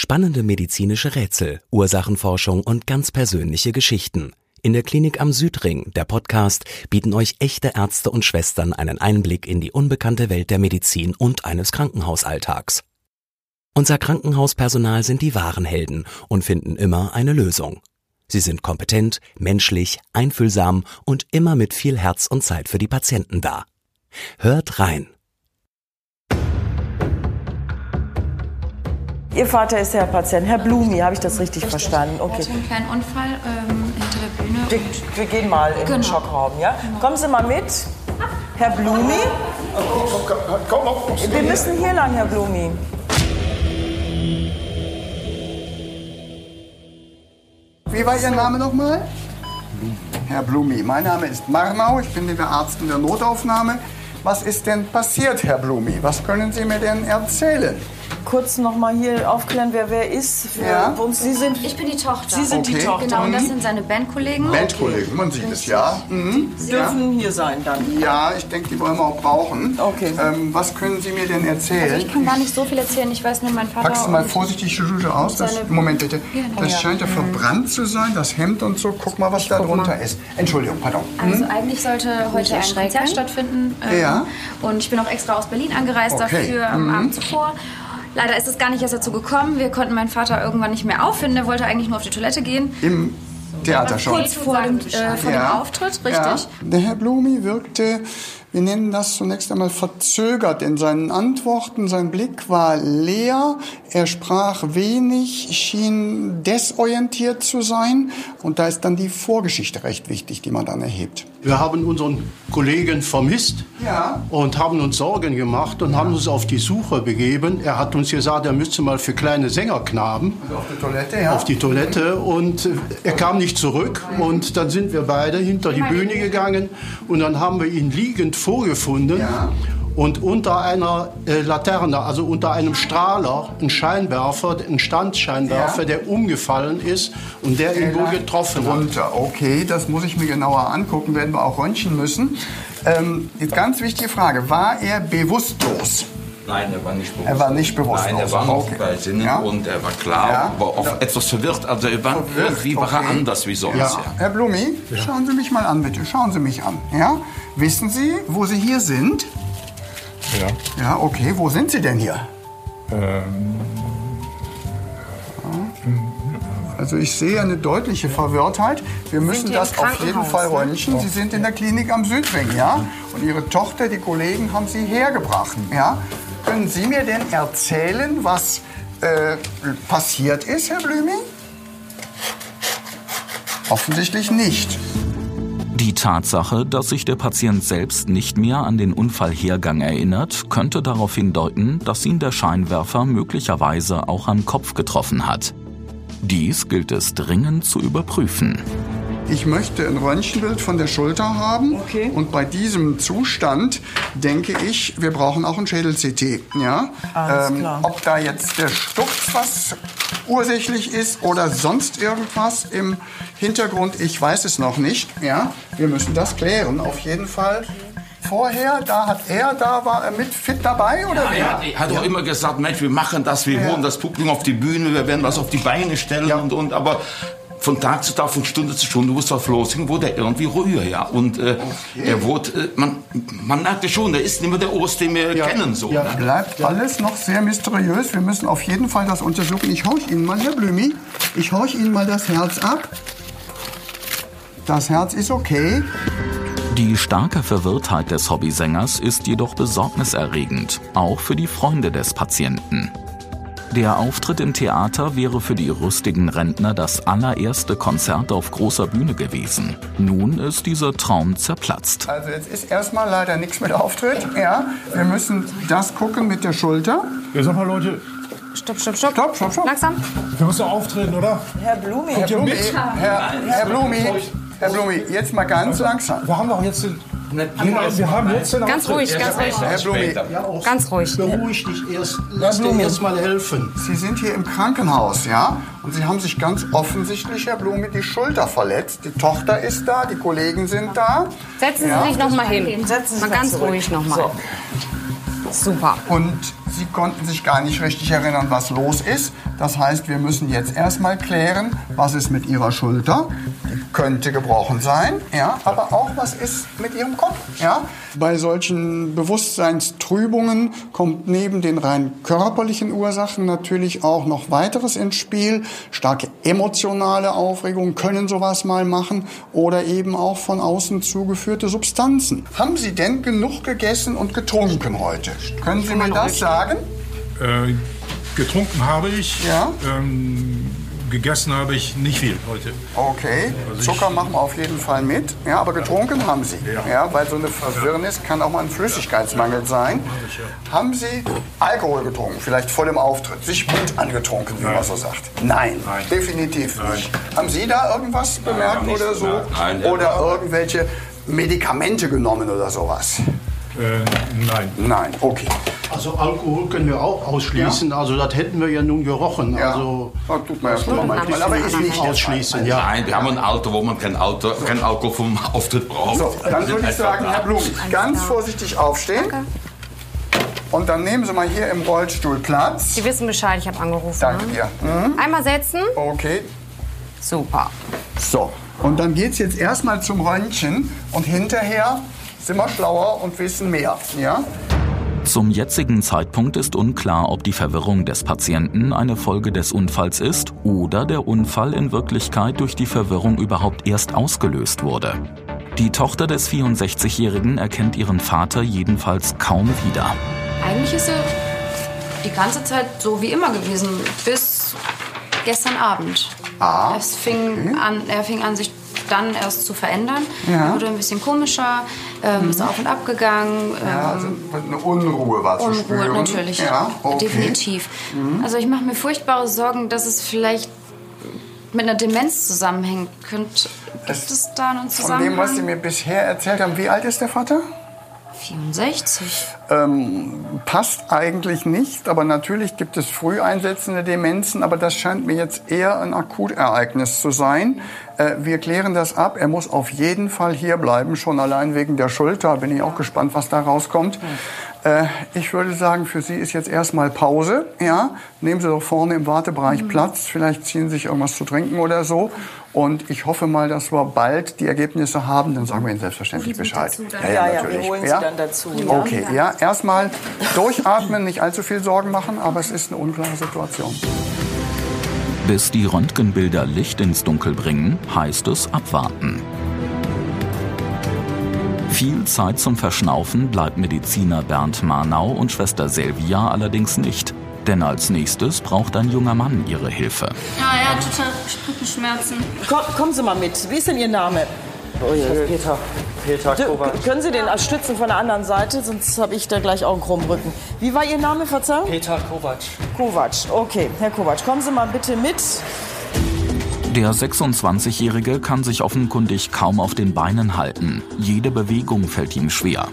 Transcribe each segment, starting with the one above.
Spannende medizinische Rätsel, Ursachenforschung und ganz persönliche Geschichten. In der Klinik am Südring, der Podcast, bieten euch echte Ärzte und Schwestern einen Einblick in die unbekannte Welt der Medizin und eines Krankenhausalltags. Unser Krankenhauspersonal sind die wahren Helden und finden immer eine Lösung. Sie sind kompetent, menschlich, einfühlsam und immer mit viel Herz und Zeit für die Patienten da. Hört rein. Ihr Vater ist der Patient, Herr Blumi, habe ich das richtig, richtig. verstanden? Okay. Er hatte einen kleinen Unfall ähm, hinter der Bühne. Wir, wir, gehen mal in genau. den Schockraum, ja? Genau. Kommen Sie mal mit. Herr Blumi? Wir müssen hier lang, Herr Blumi. Wie war Ihr Name nochmal? Herr Blumi. Mein Name ist Marnau, ich bin der Arzt in der Notaufnahme. Was ist denn passiert, Herr Blumi? Was können Sie mir denn erzählen? kurz noch mal hier aufklären, wer wer ist? Für ja. uns. Sie sind, ich bin die Tochter. Sie sind okay. die Tochter. Genau, und das sind seine Bandkollegen. Bandkollegen, man sieht es, ja. Mhm. Sie dürfen ja. hier sein dann. Ja, ich denke, die wollen wir auch brauchen. Okay. Ähm, was können Sie mir denn erzählen? Also ich kann gar nicht so viel erzählen. Ich weiß nur, mein Vater... Packst du mal vorsichtig die aus? Das, Moment bitte. Genau. Das scheint ja mhm. verbrannt zu sein, das Hemd und so. Guck mal, was ich da drunter mal. ist. Entschuldigung, pardon. Also hm? eigentlich sollte heute ein Konzert stattfinden. Ähm, ja. Und ich bin auch extra aus Berlin angereist okay. dafür am mhm. Abend zuvor. Leider ist es gar nicht erst dazu gekommen. Wir konnten meinen Vater irgendwann nicht mehr auffinden. Er wollte eigentlich nur auf die Toilette gehen. Im Theater schon? Kurz vor dem, äh, vor ja. dem Auftritt, richtig. Ja. Der Herr Blumi wirkte wir nennen das zunächst einmal verzögert in seinen Antworten. Sein Blick war leer, er sprach wenig, schien desorientiert zu sein. Und da ist dann die Vorgeschichte recht wichtig, die man dann erhebt. Wir haben unseren Kollegen vermisst ja. und haben uns Sorgen gemacht und ja. haben uns auf die Suche begeben. Er hat uns gesagt, er müsste mal für kleine Sängerknaben also auf die Toilette, ja. Auf die Toilette und er kam nicht zurück und dann sind wir beide hinter die Bühne gegangen und dann haben wir ihn liegend vorgefunden. Ja. Und unter einer äh, Laterne, also unter einem Strahler, ein Scheinwerfer, ein Standscheinwerfer, ja. der umgefallen ist und der ihn wohl getroffen runter. hat. Okay, das muss ich mir genauer angucken, werden wir auch röntgen müssen. Ähm, ganz wichtige Frage, war er bewusstlos? Nein, er war nicht bewusstlos. Er war nicht bewusstlos. Nein, er war noch okay. bei Sinnen ja. und er war klar, ja. aber auch ja. etwas verwirrt. Also er war verwirrt. irgendwie war er anders wie sonst. Ja. Herr Blumi, schauen Sie mich mal an, bitte. Schauen Sie mich an. Ja? Wissen Sie, wo Sie hier sind? Ja. Ja, okay. Wo sind Sie denn hier? Ähm. Also ich sehe eine deutliche Verwirrtheit. Wir müssen das auf jeden Fall. Ne? Sie sind in der Klinik am Südring, ja? Und Ihre Tochter, die Kollegen haben Sie hergebracht, ja? Können Sie mir denn erzählen, was äh, passiert ist, Herr Blüming? Offensichtlich nicht. Die Tatsache, dass sich der Patient selbst nicht mehr an den Unfallhergang erinnert, könnte darauf hindeuten, dass ihn der Scheinwerfer möglicherweise auch am Kopf getroffen hat. Dies gilt es dringend zu überprüfen ich möchte ein Röntgenbild von der Schulter haben. Okay. Und bei diesem Zustand denke ich, wir brauchen auch ein Schädel-CT. Ja? Alles ähm, klar. Ob da jetzt der Sturz was ursächlich ist oder sonst irgendwas im Hintergrund, ich weiß es noch nicht. Ja? Wir müssen das klären, auf jeden Fall vorher, da hat er, da war er mit fit dabei oder ja, wer? Er hat ja. auch immer gesagt, Mensch, wir machen das, wir ja. holen das Publikum auf die Bühne, wir werden was auf die Beine stellen und und. Aber von Tag zu Tag, von Stunde zu Stunde, wo es war Flossing, wurde er irgendwie ruhiger, ja. Und äh, okay. er wurde, äh, man, man merkte schon, der ist nicht mehr der Ost, den wir ja. kennen, so. Ja, ne? bleibt alles noch sehr mysteriös. Wir müssen auf jeden Fall das untersuchen. Ich horch Ihnen mal, Herr Blümi, ich horch Ihnen mal das Herz ab. Das Herz ist okay. Die starke Verwirrtheit des Hobbysängers ist jedoch besorgniserregend, auch für die Freunde des Patienten. Der Auftritt im Theater wäre für die rüstigen Rentner das allererste Konzert auf großer Bühne gewesen. Nun ist dieser Traum zerplatzt. Also jetzt ist erstmal leider nichts mit Auftritt. Ja, wir müssen das gucken mit der Schulter. Ja, sag mal Leute, Stopp, stopp, stopp. Stopp, stopp, stopp. Langsam. Wir müssen auftreten, oder? Herr Blumi. Herr Blumi, Herr, Herr Blumi, Herr Blumi, jetzt mal ganz langsam. Wir haben doch jetzt den wir haben jetzt den Ganz ruhig, ganz ruhig. Herr Blumi, ganz ruhig. Beruhig dich erst. Lass dir erst mal helfen. Sie sind hier im Krankenhaus, ja? Und Sie haben sich ganz offensichtlich, Herr Blumi, die Schulter verletzt. Die Tochter ist da, die Kollegen sind da. Setzen Sie ja? sich noch mal hin. Setzen Sie mal ganz zurück. ruhig noch mal. So. Super. Und Sie konnten sich gar nicht richtig erinnern, was los ist. Das heißt, wir müssen jetzt erstmal klären, was ist mit Ihrer Schulter. Die könnte gebrochen sein, ja, aber auch was ist mit Ihrem Kopf. Ja. Bei solchen Bewusstseinstrübungen kommt neben den rein körperlichen Ursachen natürlich auch noch weiteres ins Spiel. Starke emotionale Aufregungen können sowas mal machen oder eben auch von außen zugeführte Substanzen. Haben Sie denn genug gegessen und getrunken heute? Können Sie mir das sagen? Äh, getrunken habe ich. Ja. Ähm, gegessen habe ich nicht viel heute. Okay, Also Zucker ich- machen wir auf jeden Fall mit. Ja, aber getrunken haben Sie. Ja. Ja, weil so eine Verwirrnis kann auch mal ein Flüssigkeitsmangel sein. Haben Sie Alkohol getrunken? Vielleicht voll im Auftritt? Sich gut angetrunken, wie man so sagt? Nein, Nein. definitiv nicht. Haben Sie da irgendwas bemerkt oder so? Nein, ja. oder irgendwelche Medikamente genommen oder sowas? Äh, nein. Nein, okay. Also Alkohol können wir auch ausschließen. Also das hätten wir ja nun gerochen. Ja, Also das tut man ja schon manchmal, aber ist nicht ausschließen, ja. Nein, wir haben ein Alter, wo man kein, Auto, kein Alkohol vom Auftritt braucht. So, dann würde ich sagen, Herr Blum, ganz vorsichtig aufstehen. Und dann nehmen Sie mal hier im Rollstuhl Platz. Sie wissen Bescheid, ich habe angerufen. Danke ne? dir. Mhm. Einmal setzen. Okay, Super. so. Und dann geht es jetzt erstmal zum Röntgen und hinterher sind wir schlauer und wissen mehr. Ja? Zum jetzigen Zeitpunkt ist unklar, ob die Verwirrung des Patienten eine Folge des Unfalls ist oder der Unfall in Wirklichkeit durch die Verwirrung überhaupt erst ausgelöst wurde. Die Tochter des 64-Jährigen erkennt ihren Vater jedenfalls kaum wieder. Eigentlich ist er die ganze Zeit so wie immer gewesen, bis gestern Abend. Ah, Es fing an, er fing an, sich dann erst zu verändern. Ja. Mhm. Wurde ein bisschen komischer, ähm, ist auf und ab gegangen. Ja, also eine Unruhe war zu Unruhe spüren. natürlich, Ja, okay. definitiv. Mhm. Also ich mache mir furchtbare Sorgen, dass es vielleicht mit einer Demenz zusammenhängt. Könnt, gibt es da einen Von dem, was Sie Zusammenhang? mir bisher erzählt haben, wie alt ist der Vater? 64. Ähm, passt eigentlich nicht, aber natürlich gibt es früh einsetzende Demenzen, aber das scheint mir jetzt eher ein Akutereignis zu sein. Äh, wir klären das ab. Er muss auf jeden Fall hier bleiben, schon allein wegen der Schulter. Bin ich auch gespannt, was da rauskommt. Äh, ich würde sagen, für Sie ist jetzt erstmal Pause. Ja? Nehmen Sie doch vorne im Wartebereich Platz. Vielleicht ziehen Sie sich irgendwas zu trinken oder so. Und ich hoffe mal, dass wir bald die Ergebnisse haben. Dann sagen wir Ihnen selbstverständlich Bescheid. Ja, ja, wir holen Sie dann dazu. Ja? Okay, ja, erstmal durchatmen, nicht allzu viel Sorgen machen, aber es ist eine unklare Situation. Bis die Röntgenbilder Licht ins Dunkel bringen, heißt es abwarten. Viel Zeit zum Verschnaufen bleibt Mediziner Bernd Marnau und Schwester Selvia allerdings nicht. Denn als nächstes braucht ein junger Mann ihre Hilfe. Ja, er hat total Rückenschmerzen. Komm, kommen Sie mal mit. Wie ist denn Ihr Name? Oh Peter. Peter Kovac. können Sie den stützen von der anderen Seite, sonst habe ich da gleich auch einen krummen Rücken. Wie war Ihr Name, Verzeihung? Peter Kovac. Kovac. Okay, Herr Kovac, kommen Sie mal bitte mit. Der 26-Jährige kann sich offenkundig kaum auf den Beinen halten. Jede Bewegung fällt ihm schwer.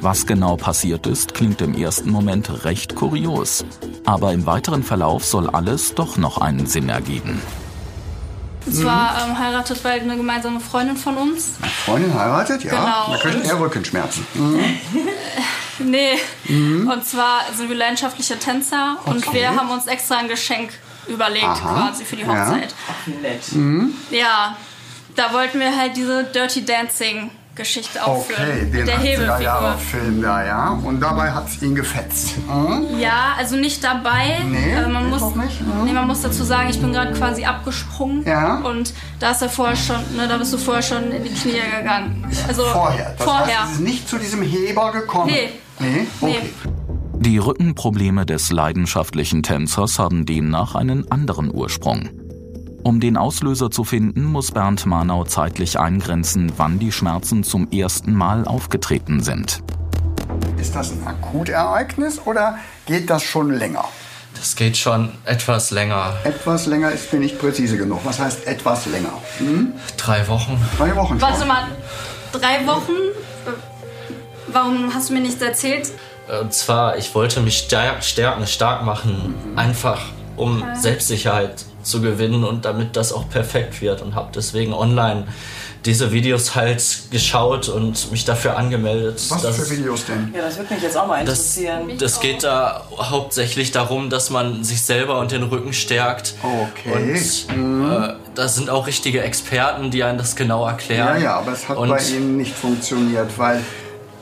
Was genau passiert ist, klingt im ersten Moment recht kurios. Aber im weiteren Verlauf soll alles doch noch einen Sinn ergeben. Und zwar ähm, heiratet bald eine gemeinsame Freundin von uns. Freundin heiratet, ja. Genau. Da kriegt er Rückenschmerzen. Mhm. Nee. Und zwar sind wir leidenschaftliche Tänzer und Okay. wir haben uns extra ein Geschenk überlegt Aha. quasi für die Ja. Hochzeit. Nett. Ja. da wollten wir halt diese Dirty Dancing Geschichte aufführen. Okay, den der 80er Hebefigur. Jahre Film da, ja. Und dabei hat es ihn gefetzt. Mhm. Ja, also nicht dabei. Nee, äh, man, muss, auch nicht, mhm. nee, man muss dazu sagen, ich bin gerade quasi abgesprungen. Ja. Und da ist er vorher schon, ne, da bist du vorher schon in die Knie gegangen. Also Vorher. Das vorher. heißt, es ist nicht zu diesem Heber gekommen. Nee. Nee? Okay. Nee. Die Rückenprobleme des leidenschaftlichen Tänzers haben demnach einen anderen Ursprung. Um den Auslöser zu finden, muss Bernd Marnau zeitlich eingrenzen, wann die Schmerzen zum ersten Mal aufgetreten sind. Ist das ein Akutereignis oder geht das schon länger? Das geht schon etwas länger. Etwas länger ist mir nicht präzise genug. Was heißt etwas länger? Hm? Drei Wochen. Drei Wochen schon. Warte mal, drei Wochen? Äh, Warum hast du mir nichts erzählt? Und zwar, ich wollte mich stark, stärken, stark machen. Einfach um Selbstsicherheit zu gewinnen und damit das auch perfekt wird und habe deswegen online diese Videos halt geschaut und mich dafür angemeldet. Was für Videos denn? Ja, das würde mich jetzt auch mal interessieren. Das, das geht da hauptsächlich darum, dass man sich selber und den Rücken stärkt. Okay. Und Mhm. äh, da sind auch richtige Experten, die einem das genau Ja, erklären. ja, aber es hat und bei Ihnen nicht funktioniert, weil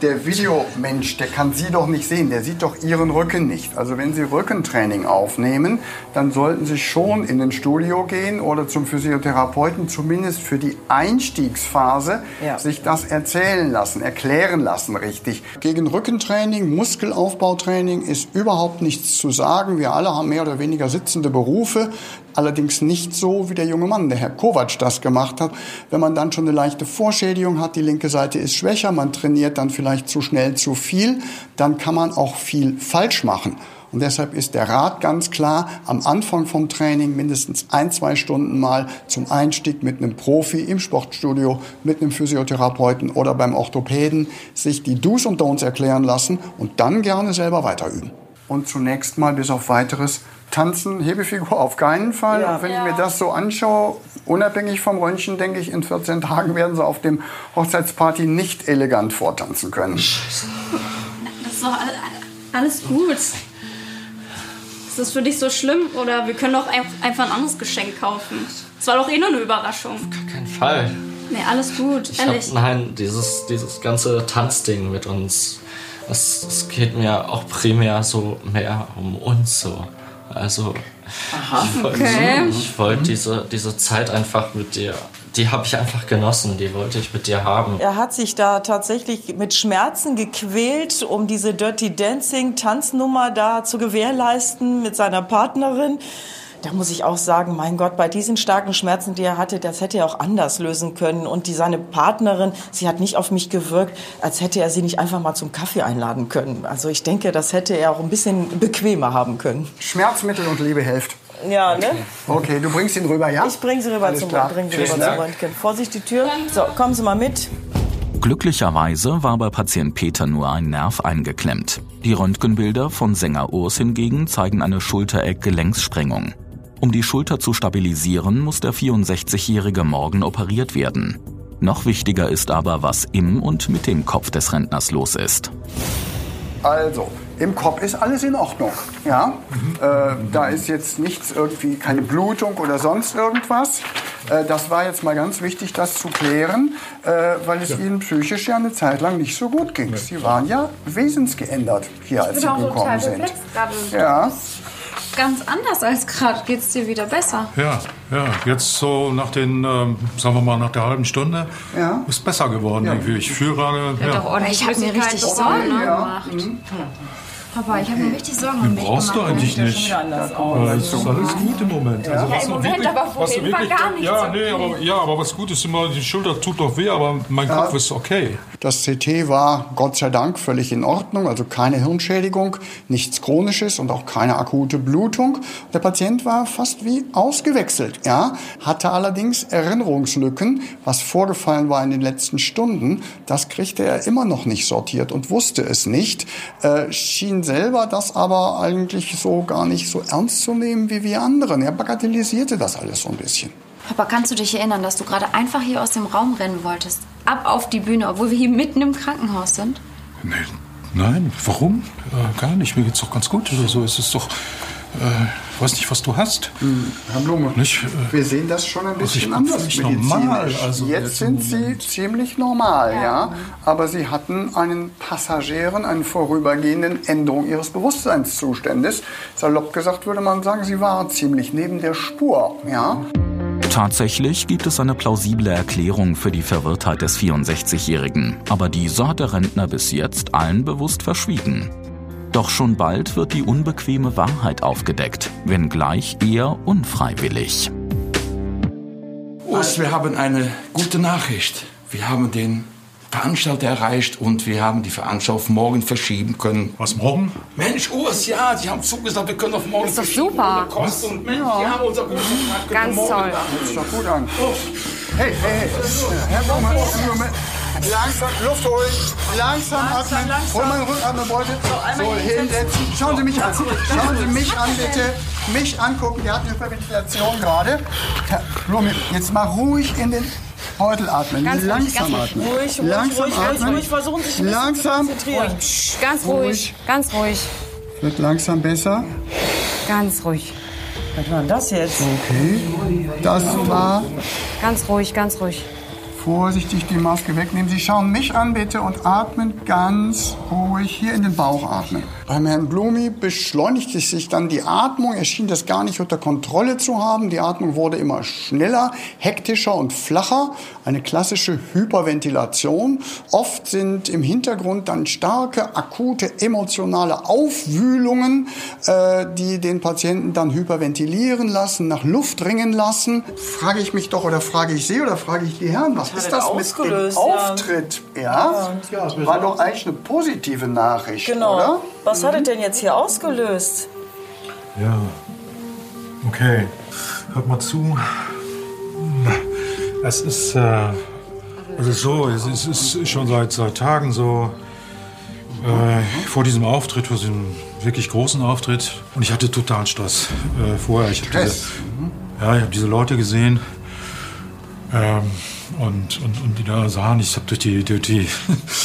der Videomensch, der kann Sie doch nicht sehen, der sieht doch Ihren Rücken nicht. Also wenn Sie Rückentraining aufnehmen, dann sollten Sie schon in ein Studio gehen oder zum Physiotherapeuten, zumindest für die Einstiegsphase, Ja. sich das erzählen lassen, erklären lassen richtig. Gegen Rückentraining, Muskelaufbautraining ist überhaupt nichts zu sagen. Wir alle haben mehr oder weniger sitzende Berufe. Allerdings nicht so, wie der junge Mann, der Herr Kovac, das gemacht hat. Wenn man dann schon eine leichte Vorschädigung hat, die linke Seite ist schwächer, man trainiert dann vielleicht zu schnell zu viel, dann kann man auch viel falsch machen. Und deshalb ist der Rat ganz klar, am Anfang vom Training mindestens ein, zwei Stunden mal zum Einstieg mit einem Profi im Sportstudio, mit einem Physiotherapeuten oder beim Orthopäden sich die Do's und Don'ts erklären lassen und dann gerne selber weiterüben. Und zunächst mal bis auf weiteres tanzen, Hebefigur auf keinen Fall. Ja. Und wenn ich mir das so anschaue, unabhängig vom Röntgen, denke ich, in 14 Tagen werden sie auf dem Hochzeitsparty nicht elegant vortanzen können. Das ist doch all- alles gut. Ist das für dich so schlimm? Oder wir können doch ein- einfach ein anderes Geschenk kaufen. Das war doch eh nur eine Überraschung. Kein Fall. Nee, alles gut, Ich hab, ehrlich. nein, dieses, dieses ganze Tanzding mit uns, das geht mir auch primär so mehr um uns so. Also, ich wollte okay. ich wollte diese, diese Zeit einfach mit dir, die habe ich einfach genossen, die wollte ich mit dir haben. Er hat sich da tatsächlich mit Schmerzen gequält, um diese Dirty Dancing Tanznummer da zu gewährleisten mit seiner Partnerin. Da muss ich auch sagen, mein Gott, bei diesen starken Schmerzen, die er hatte, das hätte er auch anders lösen können. Und die, seine Partnerin, sie hat nicht auf mich gewirkt, als hätte er sie nicht einfach mal zum Kaffee einladen können. Also ich denke, das hätte er auch ein bisschen bequemer haben können. Schmerzmittel und Liebe hilft. Ja, ne? Okay, du bringst ihn rüber, ja? Ich bringe sie rüber, Alles zum, klar. bring sie rüber zum Dank. Röntgen. Vorsicht, die Tür. So, kommen Sie mal mit. Glücklicherweise war bei Patient Peter nur ein Nerv eingeklemmt. Die Röntgenbilder von Sänger Urs hingegen zeigen eine Schultereck-Gelenkssprengung. Um die Schulter zu stabilisieren, muss der 64-Jährige morgen operiert werden. Noch wichtiger ist aber, was im und mit dem Kopf des Rentners los ist. Also, im Kopf ist alles in Ordnung. Ja? Äh, da ist jetzt nichts irgendwie, keine Blutung oder sonst irgendwas. Äh, das war jetzt mal ganz wichtig, das zu klären, äh, weil es Ihnen psychisch ja eine Zeit lang nicht so gut ging. Sie waren ja wesensgeändert hier, als Sie gekommen sind. gerade. Ja. Ganz anders als gerade. Geht's dir wieder besser? Ja, ja, jetzt so nach den, ähm, sagen wir mal, nach der halben Stunde Ja. ist besser geworden irgendwie. Ich fühle gerade, ja. ich habe mir richtig Sorgen Ja. gemacht. Papa, ich habe mir richtig Sorgen um dich Brauchst du gemacht. eigentlich nicht. Es ist alles gut im Moment. Also, was im du Moment, wirklich- aber du vorhin war gar nichts Ja, nee, aber, ja, aber was gut ist immer, die Schulter tut doch weh, aber mein Kopf ist okay. Das CT war Gott sei Dank völlig in Ordnung, also keine Hirnschädigung, nichts Chronisches und auch keine akute Blutung. Der Patient war fast wie ausgewechselt, ja, hatte allerdings Erinnerungslücken, was vorgefallen war in den letzten Stunden. Das kriegte er immer noch nicht sortiert und wusste es nicht, äh, schien selber das aber eigentlich so gar nicht so ernst zu nehmen wie wir anderen. Er bagatellisierte das alles so ein bisschen. Papa, kannst du dich erinnern, dass du gerade einfach hier aus dem Raum rennen wolltest? Ab auf die Bühne, obwohl wir hier mitten im Krankenhaus sind? Nee, nein, warum? Äh, gar nicht. Mir geht's doch ganz gut oder so. Es ist doch, äh, ich weiß nicht, was du hast. Herr Blume, Nicht, äh, wir sehen das schon ein Also bisschen bin anders medizinisch. normal, also jetzt sind Sie ziemlich normal, ja. Aber Sie hatten einen Passagieren, eine vorübergehende Änderung Ihres Bewusstseinszustandes. Salopp gesagt würde man sagen, Sie waren ziemlich neben der Spur, ja. Tatsächlich gibt es eine plausible Erklärung für die Verwirrtheit des 64-Jährigen, aber diese hat der Rentner bis jetzt allen bewusst verschwiegen. Doch schon bald wird die unbequeme Wahrheit aufgedeckt, wenngleich eher unfreiwillig. Urs, wir haben eine gute Nachricht. Wir haben den Veranstalter erreicht und wir haben die Veranstaltung auf morgen verschieben können. Was morgen? Mensch, Urs, ja, die haben zugesagt, wir können auf morgen ist doch super. Kosten. Und Mensch, die haben unser Vertrag Ganz morgen toll. da. Hört sich doch gut an. Hey, hey, hey, Herr Herr Blume, Langsam, Luft holen. Langsam atmen. Hol meinen Rückatmenbeutel. So, hinsetzen. Schauen Sie mich an. Schauen Sie mich an, bitte. Mich angucken. Der hat eine Hyperventilation gerade. Blume, jetzt mal ruhig in den Beutel atmen. Ganz ruhig, Langsam ganz atmen. ruhig, ruhig, Langsam ruhig, atmen. ruhig. Versuchen Sie sich ein Langsam. zu konzentrieren. Ganz ruhig, ganz ruhig, Wird langsam besser. ganz ruhig. Was war denn das jetzt? Okay. Das war Ganz ruhig, ganz ruhig. Vorsichtig die Maske wegnehmen. Sie schauen mich an bitte und atmen ganz ruhig hier in den Bauch atmen. Beim Herrn Blumi beschleunigte sich dann die Atmung. Er schien das gar nicht unter Kontrolle zu haben. Die Atmung wurde immer schneller, hektischer und flacher. Eine klassische Hyperventilation. Oft sind im Hintergrund dann starke, akute, emotionale Aufwühlungen, äh, die den Patienten dann hyperventilieren lassen, nach Luft ringen lassen. Frage ich mich doch oder frage ich Sie oder frage ich die Herren, was ist das mit dem ausgelöst, ja? Auftritt? Ja, war doch eigentlich eine positive Nachricht, Genau. oder? Was hat es denn jetzt hier ausgelöst? Ja. Okay. Hört mal zu. Es ist, äh, es ist so, es ist, es ist schon seit, seit Tagen so, äh, vor diesem Auftritt, vor diesem wirklich großen Auftritt. Und ich hatte totalen Stress äh, vorher. Ich hab Stress? Diese, ja, ich habe diese Leute gesehen. Ähm, und, und, und die da sahen, ich habe durch die, durch die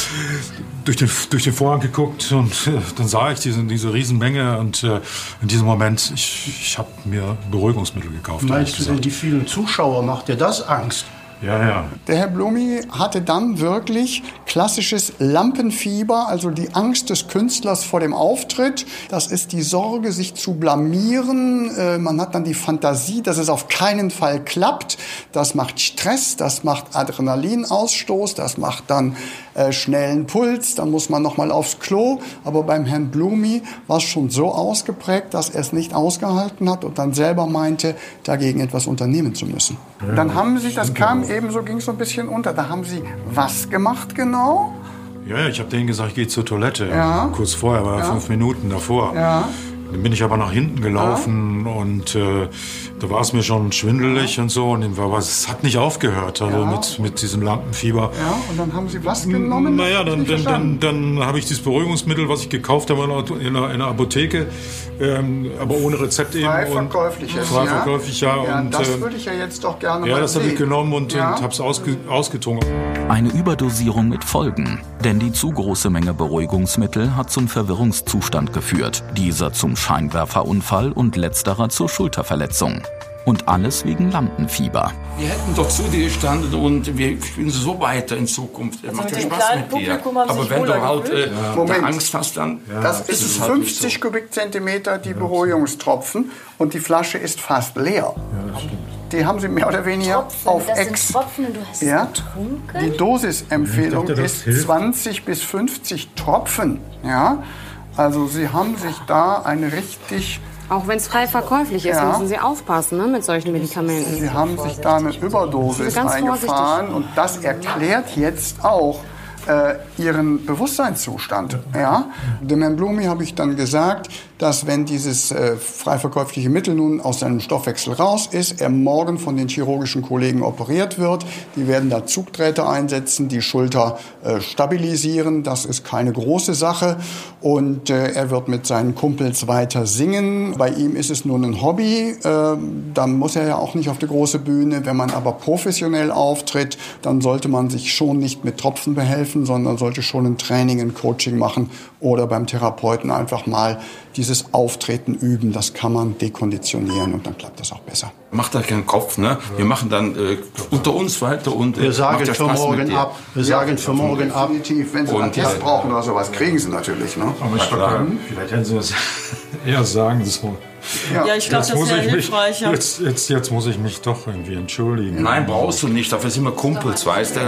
durch den, durch den Vorhang geguckt und äh, dann sah ich diese, diese Riesenmenge und äh, in diesem Moment, ich, ich habe mir Beruhigungsmittel gekauft. Meinst du denn, die vielen Zuschauer macht dir das Angst? Ja, ja. Der Herr Blumi hatte dann wirklich klassisches Lampenfieber, also die Angst des Künstlers vor dem Auftritt. Das ist die Sorge, sich zu blamieren. Äh, Man hat dann die Fantasie, dass es auf keinen Fall klappt. Das macht Stress, das macht Adrenalinausstoß, das macht dann äh, schnellen Puls. Dann muss man noch mal aufs Klo. Aber beim Herrn Blumi war es schon so ausgeprägt, dass er es nicht ausgehalten hat und dann selber meinte, dagegen etwas unternehmen zu müssen. Dann haben Sie, das kam eben so, ging so ein bisschen unter. Da haben Sie was gemacht genau? Ja, ja, ich habe denen gesagt, ich gehe zur Toilette. Ja. Kurz vorher, war Ja. fünf Minuten davor. Ja. Dann bin ich aber nach hinten gelaufen und äh, da war es mir schon schwindelig und so. Und aber es hat nicht aufgehört, also Ja. mit, mit diesem Lampenfieber. Ja, und dann haben Sie was genommen? Naja, dann, dann, dann, dann habe ich dieses Beruhigungsmittel, was ich gekauft habe in der, in der, in der Apotheke, ähm, aber ohne Rezept eben. Frei und- verkäufliches, Frei ja? verkäuflich, ja. Ja, und, das äh, würde ich ja jetzt doch gerne ja, mal das habe ich genommen und, Ja? und habe es ausge, ausgetrunken. Eine Überdosierung mit Folgen, denn die zu große Menge Beruhigungsmittel hat zum Verwirrungszustand geführt, dieser zum Scheinwerferunfall und letzterer zur Schulterverletzung. Und alles wegen Lampenfieber. Wir hätten doch zu dir gestanden und wir spielen so weiter in Zukunft. Es macht ja Spaß mit dir. Aber wenn du halt äh, Moment. Angst hast, dann Das ist ist es halt nicht 50 so. Kubikzentimeter die Beruhigungstropfen und die Flasche ist fast leer. Die haben Sie mehr oder weniger auf das Ex. sind Tropfen du hast Ja? getrunken? Die Dosisempfehlung dachte, ist hilft. 20 bis 50 Tropfen. Ja? Also Sie haben sich da eine richtig Auch wenn es frei verkäuflich ist, Ja. müssen Sie aufpassen ne, mit solchen Medikamenten. Sie haben sich da eine Überdosis eingefahren und das erklärt jetzt auch äh, ihren Bewusstseinszustand. Ja? Dem Herrn Blumi habe ich dann gesagt, dass wenn dieses äh, frei verkäufliche Mittel nun aus seinem Stoffwechsel raus ist, er morgen von den chirurgischen Kollegen operiert wird. Die werden da Zugdrähte einsetzen, die Schulter äh, stabilisieren. Das ist keine große Sache. Und äh, er wird mit seinen Kumpels weiter singen. Bei ihm ist es nur ein Hobby. Ähm, dann muss er ja auch nicht auf die große Bühne. Wenn man aber professionell auftritt, dann sollte man sich schon nicht mit Tropfen behelfen, sondern sollte schon ein Training, ein Coaching machen oder beim Therapeuten einfach mal dieses Auftreten üben. Das kann man dekonditionieren und dann klappt das auch besser. Macht da keinen Kopf, ne? Wir machen dann äh, unter uns weiter und äh, Wir sagen für morgen ab. Wir sagen für morgen ab. Definitiv, wenn Sie Und, einen Test brauchen oder sowas, kriegen Sie natürlich. Ne? Aber ich vielleicht hätten Sie das eher sagen sollen. Ja, ich glaube, das wäre ich mich, hilfreicher. jetzt, jetzt, jetzt muss ich mich doch irgendwie entschuldigen. Nein, brauchst du nicht. Dafür sind wir Kumpels, weißt du?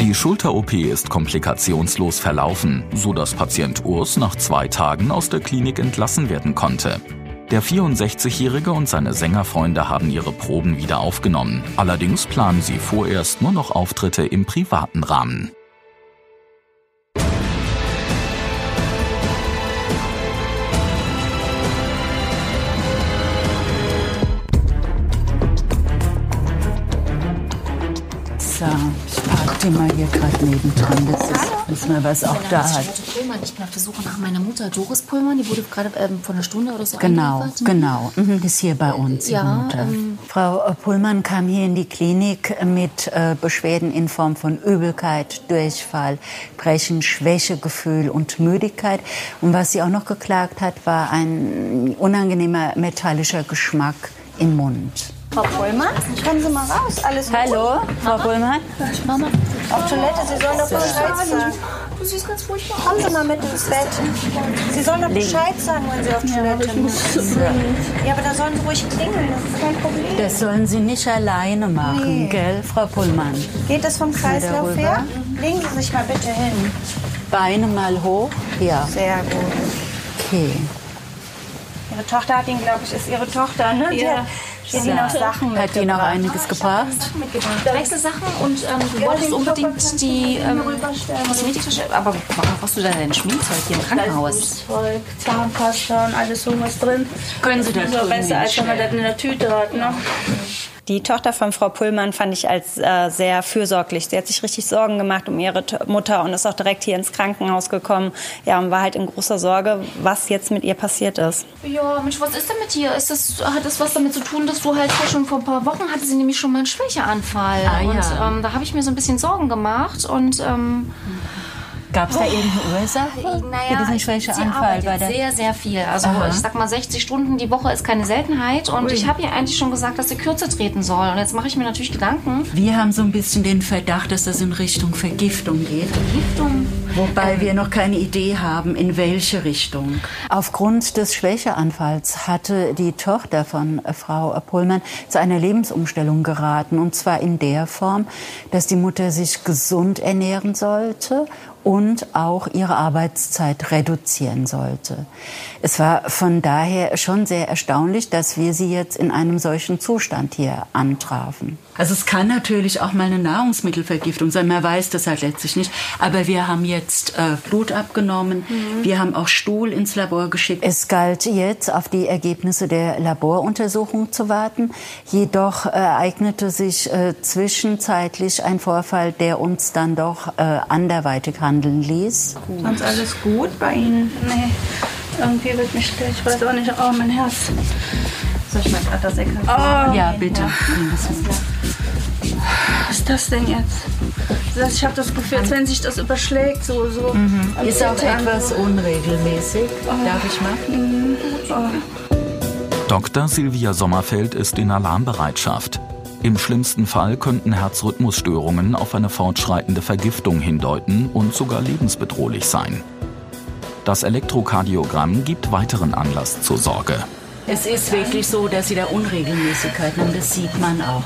Die Schulter-OP ist komplikationslos verlaufen, so dass Patient Urs nach zwei Tagen aus der Klinik entlassen werden konnte. Der 64-Jährige und seine Sängerfreunde haben ihre Proben wieder aufgenommen. Allerdings planen sie vorerst nur noch Auftritte im privaten Rahmen. Mal hier gerade nebendran. Das ist, wissen wir, was auch da hat. Ich bin auf der Suche nach meiner Mutter, Doris Pullmann. Die wurde gerade ähm, vor einer Stunde oder so Genau, eingeliefert. genau. Mhm, ist hier bei uns. ihre Ja, Mutter. ähm, Frau äh, Pullmann kam hier in die Klinik mit äh, Beschwerden in Form von Übelkeit, Durchfall, Brechen, Schwächegefühl und Müdigkeit. Und was sie auch noch geklagt hat, war ein unangenehmer metallischer Geschmack im Mund. Frau Pullmann, kommen Sie mal raus. Alles Hallo, Frau Pullmann. Mama. Auf Toilette, Sie sollen doch Bescheid sagen. Du siehst ganz furchtbar Kommen Sie mal mit ins Bett. Sie sollen doch Bescheid sagen, wenn Sie auf Toilette müssen. Ja, aber da sollen Sie ruhig klingeln, das ist kein Problem. Das sollen Sie nicht alleine machen, Nee. gell, Frau Pullmann? Geht das vom Kreislauf her? Legen Sie sich mal bitte hin. Beine mal hoch. Ja. Sehr gut. Okay. Ihre Tochter hat ihn, glaube ich, ist Ihre Tochter, ne? Die Ja. Ihnen noch Sachen Hat die noch einiges gebracht? Wechselsachen und ähm, du wolltest unbedingt die ähm, Kosmetiktasche. Aber warum brauchst du da dein Schminkzeug hier im Krankenhaus? Zeug, Zahnpasta und alles sowas drin. Können Sie das irgendwie besser, als wenn man das in der Tüte hat, ne? Die Tochter von Frau Pullmann fand ich als äh, sehr fürsorglich. Sie hat sich richtig Sorgen gemacht um ihre T Mutter und ist auch direkt hier ins Krankenhaus gekommen. Ja, und war halt in großer Sorge, was jetzt mit ihr passiert ist. Ja, Mensch, was ist denn mit dir? Ist das, hat das was damit zu tun, dass du halt schon vor ein paar Wochen hatte sie nämlich schon mal einen Schwächeanfall. Ah, ja. Und ähm, da habe ich mir so ein bisschen Sorgen gemacht und ähm, Gab es da irgendeine Ursache für diesen sie Schwächeanfall? arbeitet bei der sehr, sehr viel. Also Aha. ich sag mal, 60 Stunden die Woche ist keine Seltenheit. Und Ui. ich habe ihr eigentlich schon gesagt, dass sie kürzer treten soll. Und jetzt mache ich mir natürlich Gedanken. Wir haben so ein bisschen den Verdacht, dass das in Richtung Vergiftung geht. Vergiftung? Wobei wir noch keine Idee haben, in welche Richtung. Aufgrund des Schwächeanfalls hatte die Tochter von äh, Frau Pullmann zu einer Lebensumstellung geraten. Und zwar in der Form, dass die Mutter sich gesund ernähren sollte und auch ihre Arbeitszeit reduzieren sollte. Es war von daher schon sehr erstaunlich, dass wir sie jetzt in einem solchen Zustand hier antrafen. Also es kann natürlich auch mal eine Nahrungsmittelvergiftung sein, man weiß das halt letztlich nicht. Aber wir haben jetzt äh, Blut abgenommen, wir haben auch Stuhl ins Labor geschickt. Es galt jetzt auf die Ergebnisse der Laboruntersuchung zu warten. Jedoch äh, ereignete sich äh, zwischenzeitlich ein Vorfall, der uns dann doch äh, anderweitig handeln ließ. Sonst alles gut bei Ihnen? Nee, irgendwie wird mich. Ich weiß auch nicht, oh, mein Herz. Soll ich mal das EKG Oh, Ja, bitte. Was ist das denn jetzt? Das ich habe das Gefühl, als wenn sich das überschlägt, so, so. Mhm. Ist auch etwas unregelmäßig. Darf ich mal? Mhm. Oh. Dr. Silvia Sommerfeld ist in Alarmbereitschaft. Im schlimmsten Fall könnten Herzrhythmusstörungen auf eine fortschreitende Vergiftung hindeuten und sogar lebensbedrohlich sein. Das Elektrokardiogramm gibt weiteren Anlass zur Sorge. Es ist wirklich so, dass sie da Unregelmäßigkeiten haben. Das sieht man auch.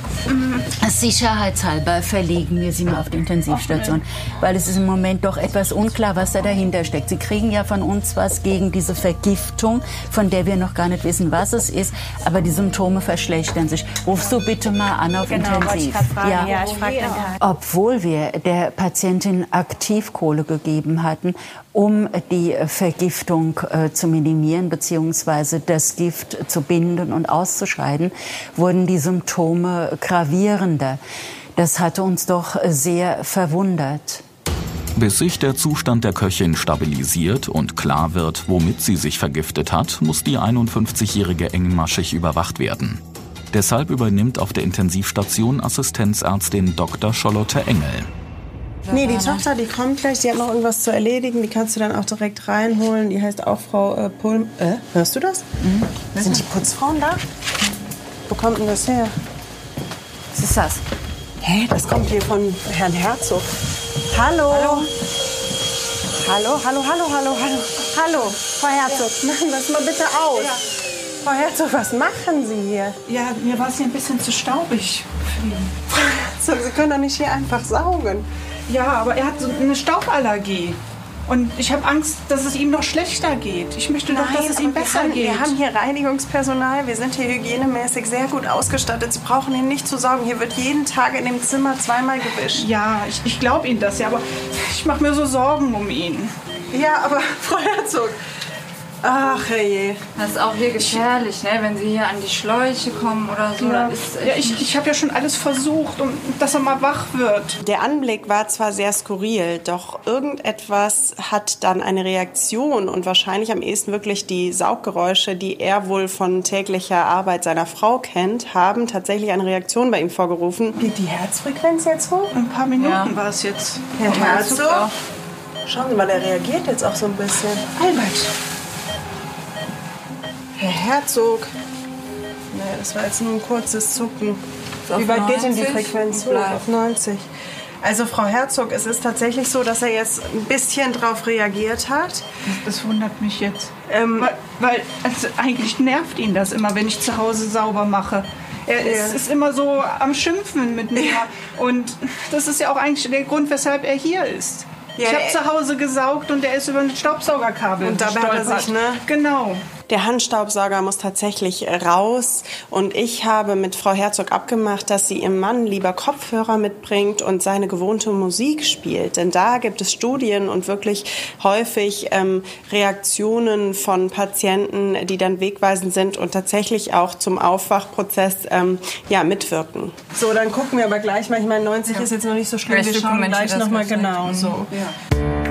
Sicherheitshalber verlegen wir sie mal auf die Intensivstation, weil es ist im Moment doch etwas unklar, was da dahinter steckt. Sie kriegen ja von uns was gegen diese Vergiftung, von der wir noch gar nicht wissen, was es ist, aber die Symptome verschlechtern sich. Rufst du bitte mal an auf Genau, ich Intensiv. gerade fragen. Ja, ich dann gerade. Obwohl wir der Patientin Aktivkohle gegeben hatten, um die Vergiftung äh, zu minimieren bzw. das Gift zu binden und auszuscheiden, wurden die Symptome gravierender. Das hatte uns doch sehr verwundert. Bis sich der Zustand der Köchin stabilisiert und klar wird, womit sie sich vergiftet hat, muss die 51-Jährige engmaschig überwacht werden. Deshalb übernimmt auf der Intensivstation Assistenzärztin Dr. Charlotte Engel. Nee, die Tochter, die kommt gleich, die hat noch irgendwas zu erledigen, die kannst du dann auch direkt reinholen. Die heißt auch Frau äh, Pulm. Äh, hörst du das? Sind die Putzfrauen da? Wo kommt denn das her? Was ist das? Hä, das kommt hier von Herrn Herzog. Hallo. Hallo. Hallo, hallo, hallo, hallo, hallo. Hallo, Frau Herzog, machen das mal bitte aus. Frau Herzog, was machen Sie hier? Ja, mir war es hier ein bisschen zu staubig. So, Sie können doch nicht hier einfach saugen. Ja, aber er hat so eine Stauballergie. Und ich habe Angst, dass es ihm noch schlechter geht. Ich möchte doch, dass es ihm besser wir haben, geht. Wir haben hier Reinigungspersonal, wir sind hier hygienemäßig sehr gut ausgestattet. Sie brauchen hier nicht zu saugen. Hier wird jeden Tag in dem Zimmer zweimal gewischt. Ja, ich, ich glaube Ihnen das ja, aber ich mache mir so Sorgen um ihn. Ja, aber Frau Herzog, Ach, herrje. Das ist auch hier gefährlich, ne? wenn sie hier an die Schläuche kommen oder so. Ja, ist ja ich, ich habe ja schon alles versucht, um, dass er mal wach wird. Der Anblick war zwar sehr skurril, doch irgendetwas hat dann eine Reaktion und wahrscheinlich am ehesten wirklich die Sauggeräusche, die er wohl von täglicher Arbeit seiner Frau kennt, haben tatsächlich eine Reaktion bei ihm vorgerufen. Geht die Herzfrequenz jetzt hoch? Ein paar Minuten ja. war es jetzt. Herr Herzog? Schauen Sie mal, der reagiert jetzt auch so ein bisschen. Albert. Herzog. Naja, das war jetzt nur ein kurzes Zucken. Wie weit geht denn die Frequenz hoch? Auf 90. Also Frau Herzog, es ist tatsächlich so, dass er jetzt ein bisschen drauf reagiert hat. Das, das wundert mich jetzt. Ähm, weil weil also eigentlich nervt ihn das immer, wenn ich zu Hause sauber mache. Er ja. ist, ist, immer so am Schimpfen mit mir. Ja. Und das ist ja auch eigentlich der Grund, weshalb er hier ist. Ja, ich habe zu Hause gesaugt und er ist über ein Staubsaugerkabel Und dabei hat er sich, ne? Genau. Der Handstaubsauger muss tatsächlich raus. Und ich habe mit Frau Herzog abgemacht, dass sie ihrem Mann lieber Kopfhörer mitbringt und seine gewohnte Musik spielt. Denn da gibt es Studien und wirklich häufig ähm, Reaktionen von Patienten, die dann wegweisend sind und tatsächlich auch zum Aufwachprozess ähm, ja, mitwirken. So, dann gucken wir aber gleich mal. Ich meine, 90 ja. ist jetzt noch nicht so schlimm. Wir schauen gleich nochmal genau. So. Ja.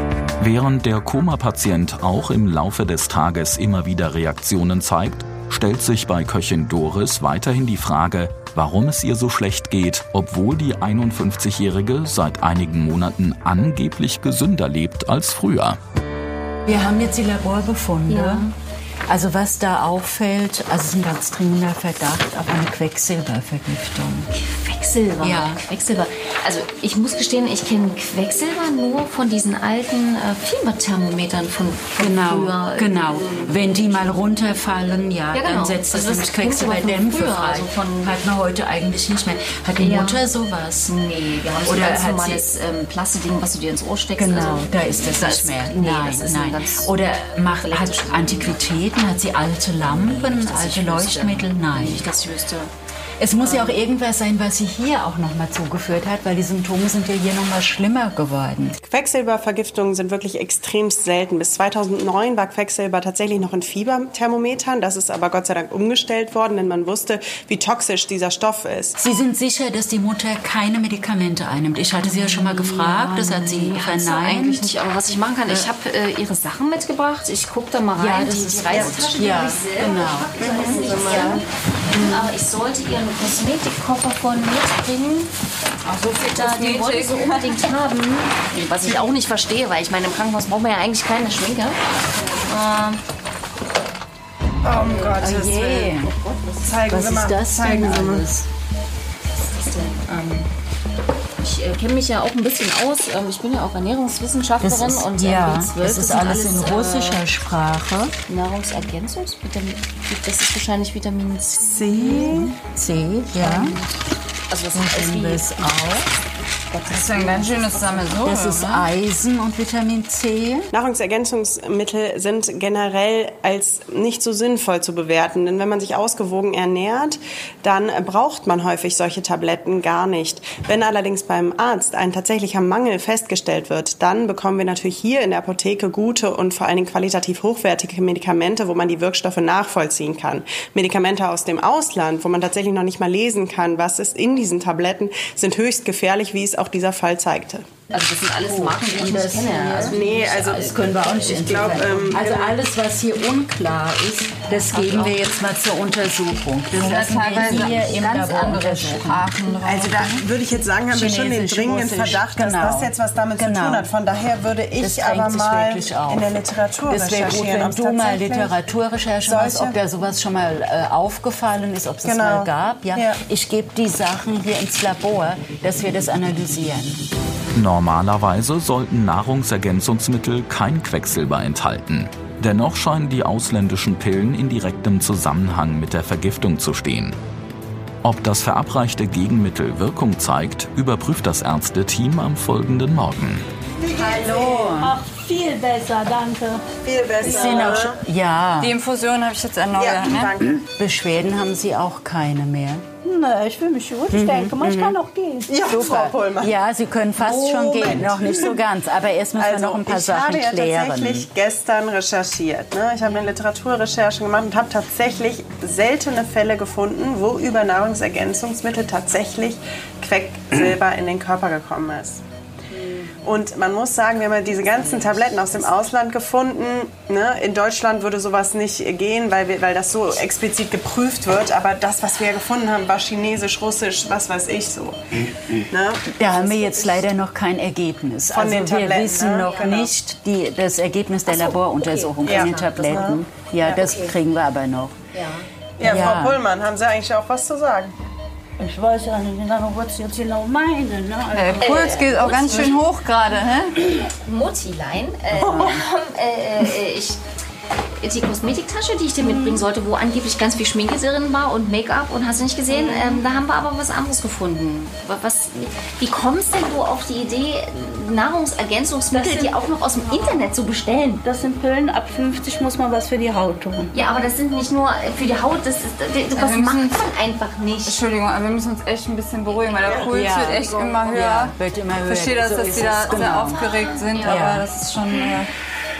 Während der Koma-Patient auch im Laufe des Tages immer wieder Reaktionen zeigt, stellt sich bei Köchin Doris weiterhin die Frage, warum es ihr so schlecht geht, obwohl die 51-Jährige seit einigen Monaten angeblich gesünder lebt als früher. Wir haben jetzt die Laborbefunde. Ja. Also was da auffällt, also es ist ein ganz dringender Verdacht auf eine Quecksilbervergiftung. Quecksilber? Ja. Quecksilber. Also ich muss gestehen, ich kenne Quecksilber nur von diesen alten äh, Fieberthermometern von, von genau, früher. Genau, wenn die mal runterfallen, ja, ja genau. dann setzt also das nämlich Quecksilberdämpfe frei. Also von hat man heute eigentlich nicht mehr. Hat die ja. Mutter sowas? Nee, wir haben so Oder ein ganz normales ähm, Plastiding, was du dir ins Ohr steckst. Genau, also, da ist das, das nicht mehr. Nee, nein, nein. Oder macht, hat Antiquitäten, hat sie alte Lampen, alte Leuchtmittel? Nein. Ich wüsste. Es muss ja auch irgendwas sein, was sie hier auch noch mal zugeführt hat, weil die Symptome sind ja hier noch mal schlimmer geworden. Quecksilbervergiftungen sind wirklich extrem selten. Bis 2009 war Quecksilber tatsächlich noch in Fieberthermometern. Das ist aber Gott sei Dank umgestellt worden, denn man wusste, wie toxisch dieser Stoff ist. Sie sind sicher, dass die Mutter keine Medikamente einnimmt? Ich hatte sie ja schon mal gefragt, ja, das hat sie nee, verneint. Hat eigentlich nicht, aber was ich machen kann, ich habe äh, ihre Sachen mitgebracht. Ich gucke da mal rein. Ja, das die, ist die Reisetasche, ja, genau. genau. Aber ich sollte ihren Kosmetikkoffer von mitbringen. Ach, so viel da, den wollte sie unbedingt haben. Was ich auch nicht verstehe, weil ich meine, im Krankenhaus braucht man ja eigentlich keine Schminke. Ähm, Oh, um Gottes oh Willen. Zeigen Was Sie mal. ist das Zeigen mal. mal. Was ist das denn? Ähm, ich äh, kenne mich ja auch ein bisschen aus. Ähm, ich bin ja auch Ernährungswissenschaftlerin ist, und ja, B12 das ist alles, in russischer äh, Sprache. Nahrungsergänzungsvitamin. Das ist wahrscheinlich Vitamin C. C, ja. Also das ist wie auch. Das ist ein ganz schönes Sammelsurium. Das ist Eisen und Vitamin C. Nahrungsergänzungsmittel sind generell als nicht so sinnvoll zu bewerten, denn wenn man sich ausgewogen ernährt, dann braucht man häufig solche Tabletten gar nicht. Wenn allerdings beim Arzt ein tatsächlicher Mangel festgestellt wird, dann bekommen wir natürlich hier in der Apotheke gute und vor allen Dingen qualitativ hochwertige Medikamente, wo man die Wirkstoffe nachvollziehen kann. Medikamente aus dem Ausland, wo man tatsächlich noch nicht mal lesen kann, was ist in diesen Tabletten, sind höchst gefährlich, wie es auch dieser Fall zeigte. Also das sind alles Marken, die ich nicht kenne. Also nee, also das können wir auch nicht ich glaub, ähm, Also alles, was hier unklar ist, das geben wir jetzt mal zur Untersuchung. Das lassen wir hier im Labor untersuchen. Also da würde ich jetzt sagen, haben wir schon den dringenden Verdacht, dass genau. das jetzt was damit genau. zu tun hat. Von daher würde ich aber mal in der Literatur das recherchieren. Gut, wenn du mal Literaturrecherche machst, ob da sowas schon mal äh, aufgefallen ist, ob es genau. mal gab. Ja? ja. Ich gebe die Sachen hier ins Labor, dass wir das analysieren. Normalerweise sollten Nahrungsergänzungsmittel kein Quecksilber enthalten. Dennoch scheinen die ausländischen Pillen in direktem Zusammenhang mit der Vergiftung zu stehen. Ob das verabreichte Gegenmittel Wirkung zeigt, überprüft das Ärzteteam am folgenden Morgen. Hallo. Ach, viel besser, danke. Viel besser. Schon, ja. Die Infusion habe ich jetzt erneuert. Ja, ne? danke. Beschwerden haben Sie auch keine mehr. Nee, ich fühle mich gut. Ich Mhm, denke mal, ich mhm. kann auch gehen. Ja, Super. Frau Pullmann. Ja, Sie können fast schon gehen, Moment. noch nicht so ganz. Aber erst müssen wir noch ein paar Also, ich Sachen habe ja klären. tatsächlich gestern recherchiert. Ne? Ich habe eine Literaturrecherche gemacht und habe tatsächlich seltene Fälle gefunden, wo über Nahrungsergänzungsmittel tatsächlich Quecksilber in den Körper gekommen ist. Und man muss sagen, wir haben ja diese ganzen Tabletten aus dem Ausland gefunden. Ne? In Deutschland würde sowas nicht gehen, weil, wir, weil das so explizit geprüft wird. Aber das, was wir gefunden haben, war chinesisch, russisch, was weiß ich so. Ne? Da haben wir jetzt leider noch kein Ergebnis. Von also den wir Tabletten, wissen ne? noch Genau. nicht die, das Ergebnis der so, Laboruntersuchung okay. von den. Tabletten. Ja, ja, das okay. kriegen wir aber noch. Ja, Ja. Frau Pullmann, haben Sie eigentlich auch was zu sagen? Ich weiß ja nicht genau, was Sie jetzt genau meinen. Ne? Der Puls geht auch ganz schön hoch gerade, hä? Muttilein, äh, äh, äh, ich, die Kosmetiktasche, die ich dir mitbringen sollte, wo angeblich ganz viel Schminke drin war und Make-up und hast du nicht gesehen, ähm, da haben wir aber was anderes gefunden. Wa- Was, wie kommst denn du auf die Idee, Nahrungsergänzungsmittel, die auch noch aus dem Internet zu bestellen? Das sind Pillen, ab 50 muss man was für die Haut tun. Ja, aber das sind nicht nur für die Haut, das, ist, das wir macht müssen- man einfach nicht. Entschuldigung, aber wir müssen uns echt ein bisschen beruhigen, weil der Puls Ja. wird echt immer höher. Ja, wird immer höher. Ich verstehe, dass So das ist wieder es, sehr genau. aufgeregt sind, Ja. aber das ist schon... Äh,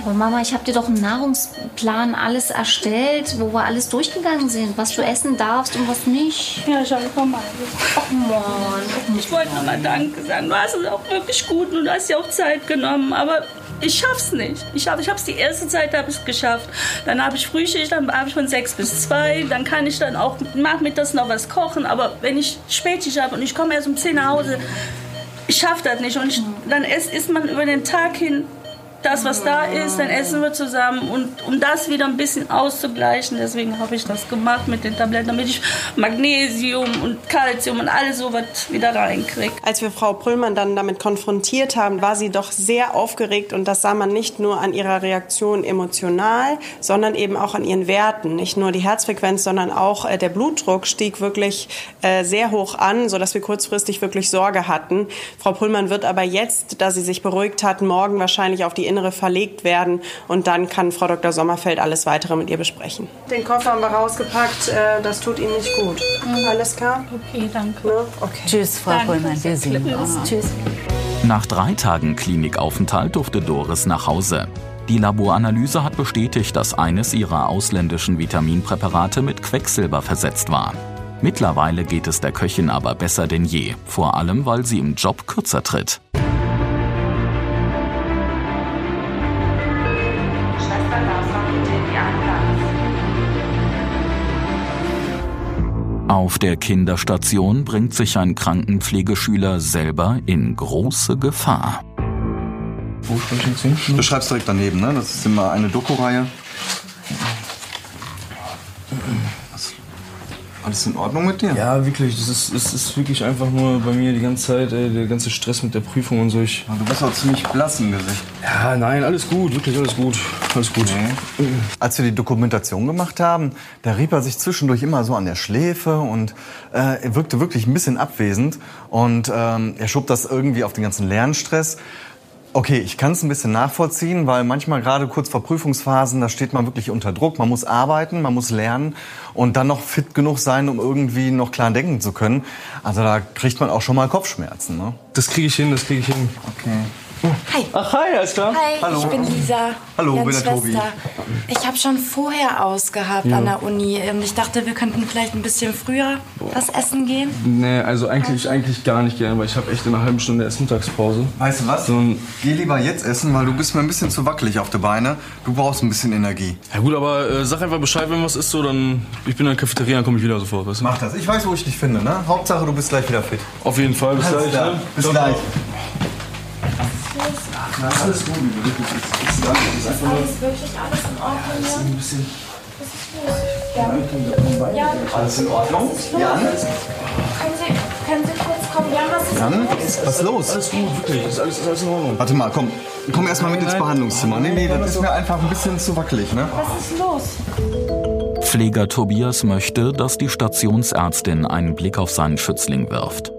Aber Mama, ich habe dir doch einen Nahrungsplan alles erstellt, wo wir alles durchgegangen sind, was du essen darfst und was nicht. Ja, schon, komm mal. Ach Mann. Ich wollte nochmal Danke sagen. Du hast es auch wirklich gut und du hast dir auch Zeit genommen. Aber ich schaff's nicht. Ich habe ich hab's die erste Zeit habe ich geschafft. Dann habe ich Frühschicht, dann habe ich von sechs bis zwei. Dann kann ich dann auch nachmittags noch was kochen. Aber wenn ich Spätschicht habe und ich komme erst um 10 nach Hause, ich schaffe das nicht. Und ich, dann isst, isst man über den Tag hin das, was da ist, dann essen wir zusammen. Und um das wieder ein bisschen auszugleichen, deswegen habe ich das gemacht mit den Tabletten, damit ich Magnesium und Kalzium und alles sowas wieder reinkriege. Als wir Frau Pullmann dann damit konfrontiert haben, war sie doch sehr aufgeregt und das sah man nicht nur an ihrer Reaktion emotional, sondern eben auch an ihren Werten. Nicht nur die Herzfrequenz, sondern auch äh, der Blutdruck stieg wirklich äh, sehr hoch an, sodass wir kurzfristig wirklich Sorge hatten. Frau Pullmann wird aber jetzt, da sie sich beruhigt hat, morgen wahrscheinlich auf die Innere verlegt werden und dann kann Frau Dr. Sommerfeld alles weitere mit ihr besprechen. Den Koffer haben wir rausgepackt, äh, das tut Ihnen nicht gut. Alles klar? Okay, danke. Okay. Tschüss, Frau Danke. Pullmann, wir sehen uns. Tschüss. Nach drei Tagen Klinikaufenthalt durfte Doris nach Hause. Die Laboranalyse hat bestätigt, dass eines ihrer ausländischen Vitaminpräparate mit Quecksilber versetzt war. Mittlerweile geht es der Köchin aber besser denn je, vor allem weil sie im Job kürzer tritt. Auf der Kinderstation bringt sich ein Krankenpflegeschüler selber in große Gefahr. Wo schreibe ich jetzt hin? Du schreibst direkt daneben, ne? Das ist immer eine Doku-Reihe. Alles in Ordnung mit dir? Ja, wirklich. Das ist, es ist wirklich einfach nur bei mir die ganze Zeit, ey, der ganze Stress mit der Prüfung und so. Ich, Du bist auch ziemlich blass im Gesicht. ja, nein, alles gut, wirklich alles gut. Alles gut. Als wir die Dokumentation gemacht haben, da rieb er sich zwischendurch immer so an der Schläfe und äh, er wirkte wirklich ein bisschen abwesend. Und ähm, er schob das irgendwie auf den ganzen Lernstress. Okay, ich kann es ein bisschen nachvollziehen, weil manchmal gerade kurz vor Prüfungsphasen, da steht man wirklich unter Druck. Man muss arbeiten, man muss lernen und dann noch fit genug sein, um irgendwie noch klar denken zu können. Also da kriegt man auch schon mal Kopfschmerzen. Ne? Das kriege ich hin, das kriege ich hin. Okay. Hi. Ach, hi, alles klar? Hi, Hallo. ich bin Lisa. Hallo, Jans bin der Tobi. Ich habe schon vorher ausgehabt Ja. an der Uni. Und ich dachte, wir könnten vielleicht ein bisschen früher was essen gehen. Nee, also eigentlich, eigentlich gar nicht gern, weil ich habe echt in einer halben Stunde erst Mittagspause. Weißt du was? So ein, Geh lieber jetzt essen, weil du bist mir ein bisschen zu wackelig auf die Beine. Du brauchst ein bisschen Energie. ja gut, aber äh, sag einfach Bescheid, wenn was ist, so dann. Ich bin in der Cafeteria, dann komme ich wieder sofort, weißt du? Mach das. Ich weiß, wo ich dich finde, ne? Hauptsache, du bist gleich wieder fit. Auf jeden Fall, bis Alles gleich. Ne? Bis Ciao, gleich. Na, alles gut, Liebe, wirklich. Es ist, es ist einfach nur. wirklich alles in Ordnung? Es ist ein bisschen. Ja. Alles in Ordnung? Jan? Können Sie, können Sie kurz kommen? Ja, was ist Jan? los? Was ist los? Alles gut, wirklich. Ist alles, ist alles in Ordnung. Warte mal, komm. Komm erst mal mit ins Nein. Behandlungszimmer. Nee, nee, das ist mir einfach ein bisschen zu wackelig, ne? Was ist los? Pfleger Tobias möchte, dass die Stationsärztin einen Blick auf seinen Schützling wirft.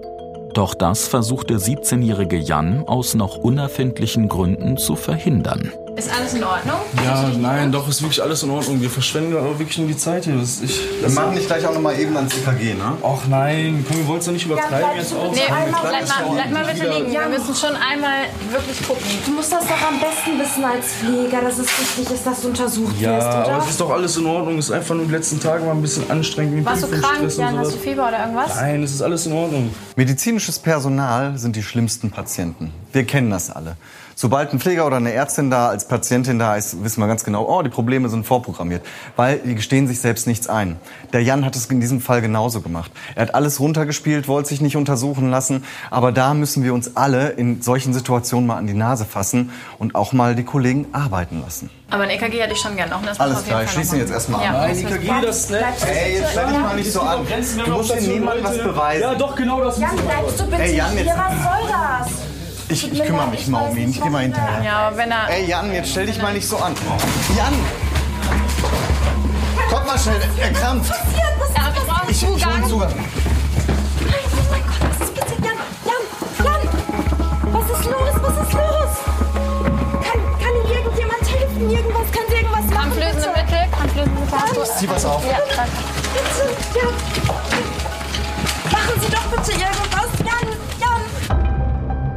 Doch das versucht der 17-jährige Jan aus noch unerfindlichen Gründen zu verhindern. Ist alles in Ordnung? Ja, nein, doch, ist wirklich alles in Ordnung. Wir verschwenden aber wirklich nur die Zeit hier. Das, ich, Wir machen dich gleich auch noch mal eben ans EKG, ne? Ach nein, komm, wir wollen es doch nicht übertreiben Ja, jetzt bleib auch. wir einmal- bleib mal, bleib mal auch bitte liegen. Wir müssen schon einmal wirklich gucken. Du musst das doch am besten wissen als Pfleger, dass es wichtig ist, dass du untersucht wirst, Ja, oder? aber es ist doch alles in Ordnung. Es ist einfach nur die letzten Tage mal ein bisschen anstrengend. Warst du krank, Jan? Hast du Fieber oder irgendwas? Nein, es ist alles in Ordnung. Medizinisches Personal sind die schlimmsten Patienten. Wir kennen das alle. Sobald ein Pfleger oder eine Ärztin da als Patientin da ist, wissen wir ganz genau, oh, die Probleme sind vorprogrammiert. Weil die gestehen sich selbst nichts ein. Der Jan hat es in diesem Fall genauso gemacht. Er hat alles runtergespielt, wollte sich nicht untersuchen lassen. Aber da müssen wir uns alle in solchen Situationen mal an die Nase fassen und auch mal die Kollegen arbeiten lassen. Aber ein EKG hätte ich schon gern noch. ne? Das Alles muss klar, ich schließe ihn jetzt erstmal Ja, an. das ist- das, ne? Ey, jetzt stell dich mal nicht so an. Du musst dir niemandem was beweisen. Ja, doch, genau das Jan, bleibst du bitte Ey, Jan, hier? Was soll das? Ich, ich kümmere mich mal um ihn. Ich gehe mal hinterher. Ja, aber wenn er... Ey, Jan, jetzt stell dich mal nicht so an. Jan! Kommt mal schnell, er krampft. Ja, wir brauchen Ich, ich hol Zugang. Zugang. Oh mein Gott, was ist bitte? Jan, Jan, Jan! Was ist los? Was ist los? Kann, kann Ihnen irgendjemand helfen? Irgendwas? Kann Sie irgendwas machen? Kampflösende bitte? Mittel, kampflösende Mittel. Du? Zieh was auf. Ja, danke. Bitte, Jan. Machen Sie doch bitte irgendwas. Jan!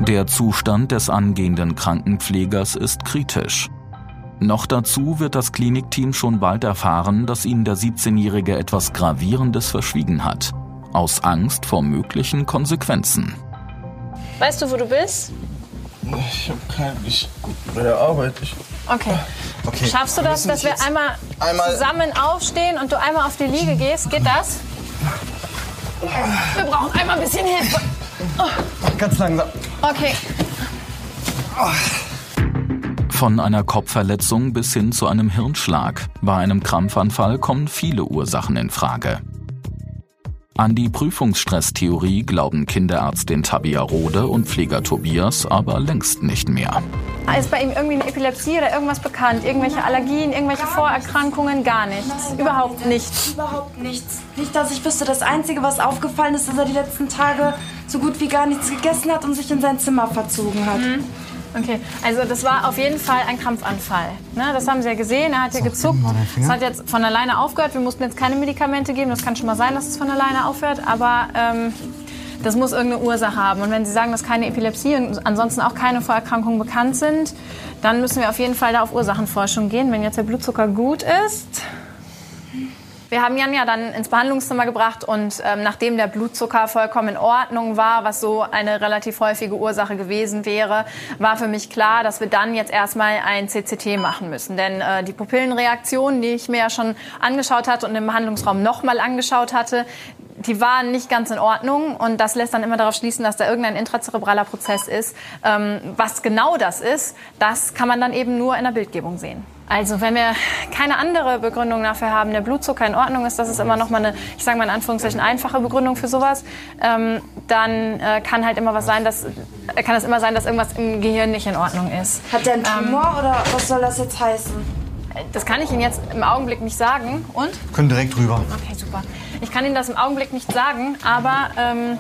Der Zustand des angehenden Krankenpflegers ist kritisch. Noch dazu wird das Klinikteam schon bald erfahren, dass ihnen der 17-Jährige etwas Gravierendes verschwiegen hat. Aus Angst vor möglichen Konsequenzen. Weißt du, wo du bist? Ich hab kein. Ich. Bei der Arbeit. Ich, Okay. Okay, Schaffst du das, dass wir einmal, einmal- zusammen aufstehen und du einmal auf die Liege gehst? Geht das? Wir brauchen einmal ein bisschen Hilfe. Ganz langsam. Okay. Von einer Kopfverletzung bis hin zu einem Hirnschlag. Bei einem Krampfanfall kommen viele Ursachen in Frage. An die Prüfungsstresstheorie glauben Kinderärztin Tabia Rode und Pfleger Tobias aber längst nicht mehr. Ist bei ihm irgendwie eine Epilepsie oder irgendwas bekannt? Irgendwelche Allergien, irgendwelche Vorerkrankungen? Gar nichts. Überhaupt nichts. Überhaupt nichts. Nicht, dass ich wüsste. Das Einzige, was aufgefallen ist, dass er die letzten Tage so gut wie gar nichts gegessen hat und sich in sein Zimmer verzogen hat. Mhm. Okay, also das war auf jeden Fall ein Krampfanfall. Ne, das haben Sie ja gesehen, er hat ja gezuckt. Es hat jetzt von alleine aufgehört. Wir mussten jetzt keine Medikamente geben. Das kann schon mal sein, dass es von alleine aufhört. Aber ähm, das muss irgendeine Ursache haben. Und wenn Sie sagen, dass keine Epilepsie und ansonsten auch keine Vorerkrankungen bekannt sind, dann müssen wir auf jeden Fall da auf Ursachenforschung gehen. Wenn jetzt der Blutzucker gut ist, wir haben Jan ja dann ins Behandlungszimmer gebracht und ähm, nachdem der Blutzucker vollkommen in Ordnung war, was so eine relativ häufige Ursache gewesen wäre, war für mich klar, dass wir dann jetzt erstmal ein CCT machen müssen. Denn äh, die Pupillenreaktion, die ich mir ja schon angeschaut hatte und im Behandlungsraum nochmal angeschaut hatte, die waren nicht ganz in Ordnung und das lässt dann immer darauf schließen, dass da irgendein intrazerebraler Prozess ist. Ähm, was genau das ist, das kann man dann eben nur in der Bildgebung sehen. Also wenn wir keine andere Begründung dafür haben, der Blutzucker in Ordnung ist, das ist immer noch mal eine, ich sage mal in Anführungszeichen, einfache Begründung für sowas, ähm, dann äh, kann halt immer was sein, dass, äh, kann es immer sein, dass irgendwas im Gehirn nicht in Ordnung ist. Hat der einen Tumor oder was soll das jetzt heißen? Das kann ich Ihnen jetzt im Augenblick nicht sagen. Und? Können direkt rüber. Okay, super. Ich kann Ihnen das im Augenblick nicht sagen, aber ähm,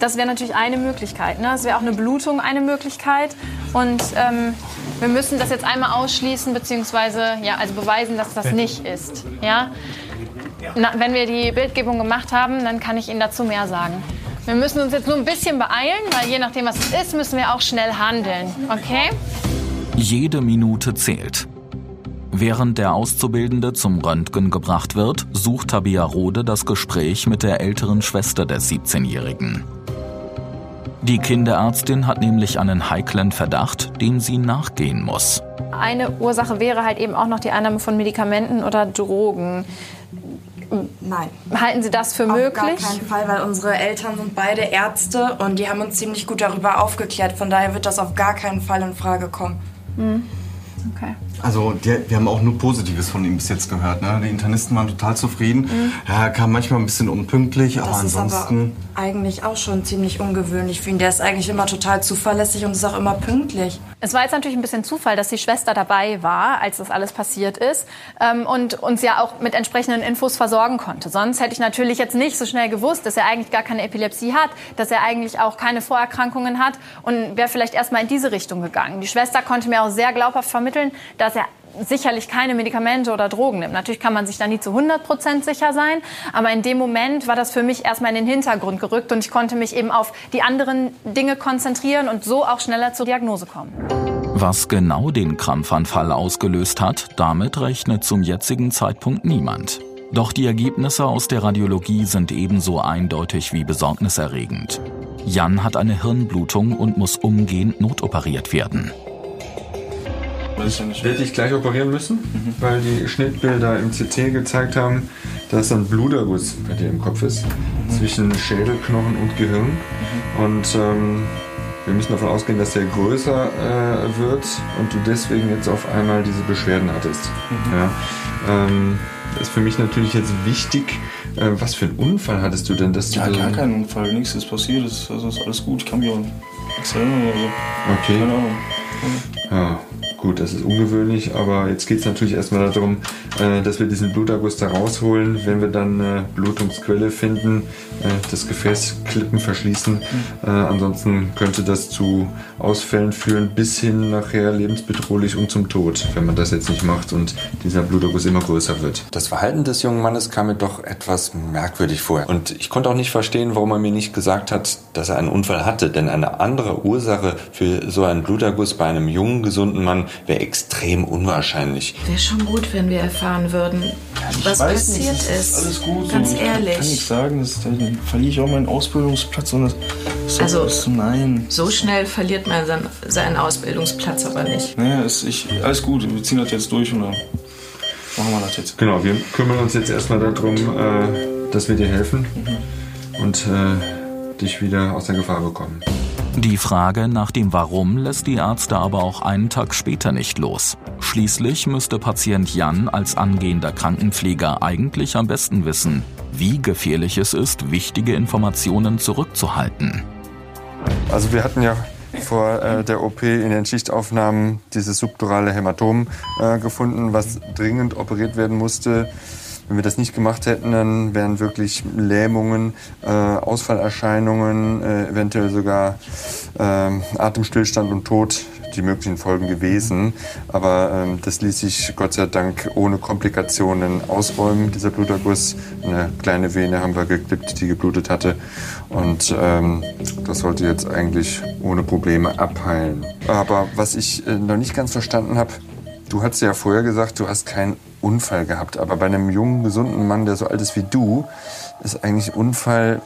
das wäre natürlich eine Möglichkeit. Ne? Es wäre auch eine Blutung eine Möglichkeit. Und ähm, wir müssen das jetzt einmal ausschließen, beziehungsweise ja, also beweisen, dass das nicht ist. Ja? Na, wenn wir die Bildgebung gemacht haben, dann kann ich Ihnen dazu mehr sagen. Wir müssen uns jetzt nur ein bisschen beeilen, weil je nachdem, was es ist, müssen wir auch schnell handeln. Okay? Jede Minute zählt. Während der Auszubildende zum Röntgen gebracht wird, sucht Tabia Rode das Gespräch mit der älteren Schwester des 17-Jährigen. Die Kinderärztin hat nämlich einen heiklen Verdacht, dem sie nachgehen muss. Eine Ursache wäre halt eben auch noch die Einnahme von Medikamenten oder Drogen. Nein. Halten Sie das für Auf möglich? gar keinen Fall, weil unsere Eltern sind beide Ärzte und die haben uns ziemlich gut darüber aufgeklärt. Von daher wird das auf gar keinen Fall in Frage kommen. Hm. Okay. Also die, wir haben auch nur Positives von ihm bis jetzt gehört. Ne? Die Internisten waren total zufrieden. Mhm. Ja, er kam manchmal ein bisschen unpünktlich, aber Das ist aber ansonsten... eigentlich auch schon ziemlich ungewöhnlich für ihn. Der ist eigentlich immer total zuverlässig und ist auch immer pünktlich. Es war jetzt natürlich ein bisschen Zufall, dass die Schwester dabei war, als das alles passiert ist ähm, und uns ja auch mit entsprechenden Infos versorgen konnte. Sonst hätte ich natürlich jetzt nicht so schnell gewusst, dass er eigentlich gar keine Epilepsie hat, dass er eigentlich auch keine Vorerkrankungen hat und wäre vielleicht erst mal in diese Richtung gegangen. Die Schwester konnte mir auch sehr glaubhaft vermitteln, dass er sicherlich keine Medikamente oder Drogen nimmt. Natürlich kann man sich da nie zu 100 Prozent sicher sein, aber in dem Moment war das für mich erstmal in den Hintergrund gerückt und ich konnte mich eben auf die anderen Dinge konzentrieren und so auch schneller zur Diagnose kommen. Was genau den Krampfanfall ausgelöst hat, damit rechnet zum jetzigen Zeitpunkt niemand. Doch die Ergebnisse aus der Radiologie sind ebenso eindeutig wie besorgniserregend. Jan hat eine Hirnblutung und muss umgehend notoperiert werden. Werde ich gleich operieren müssen, weil die Schnittbilder im CT gezeigt haben, dass ein Bluterguss bei dir im Kopf ist, zwischen Schädelknochen und Gehirn. Und ähm, wir müssen davon ausgehen, dass der größer äh, wird und du deswegen jetzt auf einmal diese Beschwerden hattest. Ja. Ähm, ist für mich natürlich jetzt wichtig, äh, was für einen Unfall hattest du denn? Dass du Ja, gar kein Unfall, nichts ist passiert, es also ist alles gut, ich kann mich auch nichts erinnern oder so. Okay. Keine Ahnung. Ja, gut, das ist ungewöhnlich, aber jetzt geht es natürlich erstmal darum, äh, dass wir diesen Bluterguss da rausholen, wenn wir dann eine Blutungsquelle finden, äh, das Gefäßklippen verschließen. Äh, ansonsten könnte das zu Ausfällen führen, bis hin nachher lebensbedrohlich und zum Tod, wenn man das jetzt nicht macht und dieser Bluterguss immer größer wird. Das Verhalten des jungen Mannes kam mir doch etwas merkwürdig vor. Und ich konnte auch nicht verstehen, warum er mir nicht gesagt hat, dass er einen Unfall hatte. Denn eine andere Ursache für so einen Bluterguss bei einem jungen, gesunden Mann wäre extrem unwahrscheinlich. Wäre schon gut, wenn wir erfahren würden, was weiß nicht, passiert es ist. Alles gut. Ganz so. Ich kann ehrlich. nichts sagen, das, dann verliere ich auch meinen Ausbildungsplatz und das, das Also- das, nein. So schnell verliert man sein, seinen Ausbildungsplatz aber nicht. Naja, es, ich, alles gut, wir ziehen das jetzt durch und dann machen wir das jetzt. Genau, wir kümmern uns jetzt erstmal darum, äh, dass wir dir helfen und äh, dich wieder aus der Gefahr bekommen. Die Frage nach dem Warum lässt die Ärzte aber auch einen Tag später nicht los. Schließlich müsste Patient Jan als angehender Krankenpfleger eigentlich am besten wissen, wie gefährlich es ist, wichtige Informationen zurückzuhalten. Also wir hatten ja vor äh, der OP in den Schichtaufnahmen dieses subdurale Hämatom äh, gefunden, was dringend operiert werden musste. Wenn wir das nicht gemacht hätten, dann wären wirklich Lähmungen, äh, Ausfallerscheinungen, äh, eventuell sogar ähm, Atemstillstand und Tod die möglichen Folgen gewesen. Aber ähm, das ließ sich Gott sei Dank ohne Komplikationen ausräumen, dieser Bluterguss. Eine kleine Vene haben wir geklippt, die geblutet hatte. Und ähm, das sollte jetzt eigentlich ohne Probleme abheilen. Aber was ich äh, noch nicht ganz verstanden habe, du hast ja vorher gesagt, du hast keinen Unfall gehabt. Aber bei einem jungen, gesunden Mann, der so alt ist wie du, ist eigentlich Unfall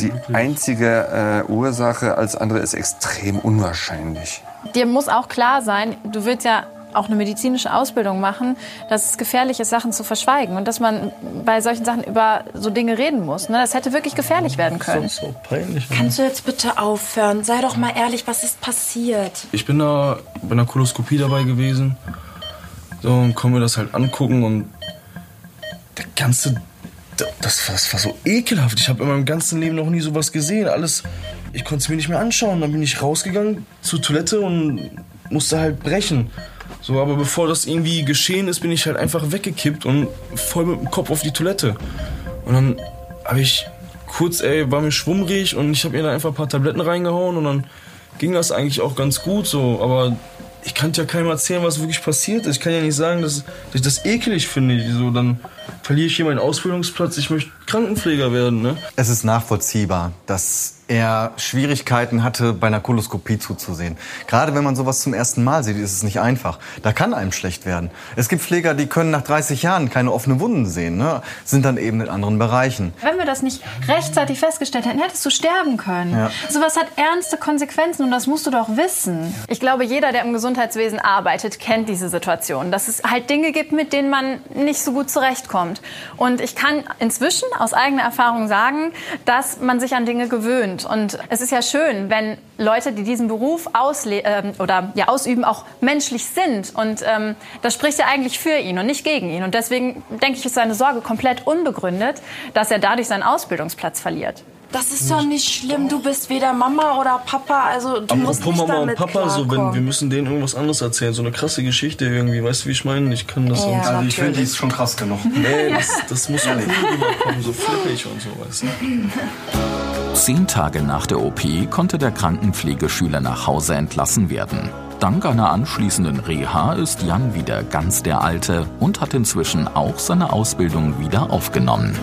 die einzige äh, Ursache. Als andere ist extrem unwahrscheinlich. Dir muss auch klar sein, du willst ja auch eine medizinische Ausbildung machen, dass es gefährlich ist, Sachen zu verschweigen und dass man bei solchen Sachen über so Dinge reden muss. Ne? Das hätte wirklich gefährlich werden können. So peinlich. Kannst du jetzt bitte aufhören? Sei doch mal ehrlich, was ist passiert? Ich bin da bei einer Koloskopie dabei gewesen. So, und konnte mir das halt angucken und der ganze. Das, das war so ekelhaft. Ich habe in meinem ganzen Leben noch nie sowas gesehen. Alles. Ich konnte es mir nicht mehr anschauen. Dann bin ich rausgegangen zur Toilette und musste halt brechen. So, aber bevor das irgendwie geschehen ist, bin ich halt einfach weggekippt und voll mit dem Kopf auf die Toilette. Und dann habe ich kurz, ey, war mir schwummrig und ich habe mir da einfach ein paar Tabletten reingehauen und dann ging das eigentlich auch ganz gut so. Aber ich kann ja keinem erzählen, was wirklich passiert ist. Ich kann ja nicht sagen, dass, dass ich das ekelig finde. So, dann verliere ich hier meinen Ausbildungsplatz. Ich möchte Krankenpfleger werden, ne? Es ist nachvollziehbar, dass er Schwierigkeiten hatte, bei einer Koloskopie zuzusehen. Gerade wenn man sowas zum ersten Mal sieht, ist es nicht einfach. Da kann einem schlecht werden. Es gibt Pfleger, die können nach 30 Jahren keine offene Wunden sehen, ne? sind dann eben in anderen Bereichen. Wenn wir das nicht rechtzeitig festgestellt hätten, hättest du sterben können. Ja. Sowas hat ernste Konsequenzen und das musst du doch wissen. Ich glaube, jeder, der im Gesundheitswesen arbeitet, kennt diese Situation. Dass es halt Dinge gibt, mit denen man nicht so gut zurechtkommt. Und ich kann inzwischen aus eigener Erfahrung sagen, dass man sich an Dinge gewöhnt. Und es ist ja schön, wenn Leute, die diesen Beruf ausle äh, oder ja, ausüben, auch menschlich sind. Und ähm, das spricht ja eigentlich für ihn und nicht gegen ihn. Und deswegen denke ich, ist seine Sorge komplett unbegründet, dass er dadurch seinen Ausbildungsplatz verliert. Das ist doch nicht schlimm. Du bist weder Mama oder Papa. Also du musst Apropos nicht Mama und damit Papa, so wenn wir müssen denen irgendwas anderes erzählen, so eine krasse Geschichte irgendwie, weißt du, wie ich meine? Ich kann das Ja, sonst. Also ich finde, die ist schon krass genug. Nee, das, das muss so cool rüberkommen, so flippig und so, weißt du? Zehn Tage nach der OP konnte der Krankenpflegeschüler nach Hause entlassen werden. Dank einer anschließenden Reha ist Jan wieder ganz der Alte und hat inzwischen auch seine Ausbildung wieder aufgenommen.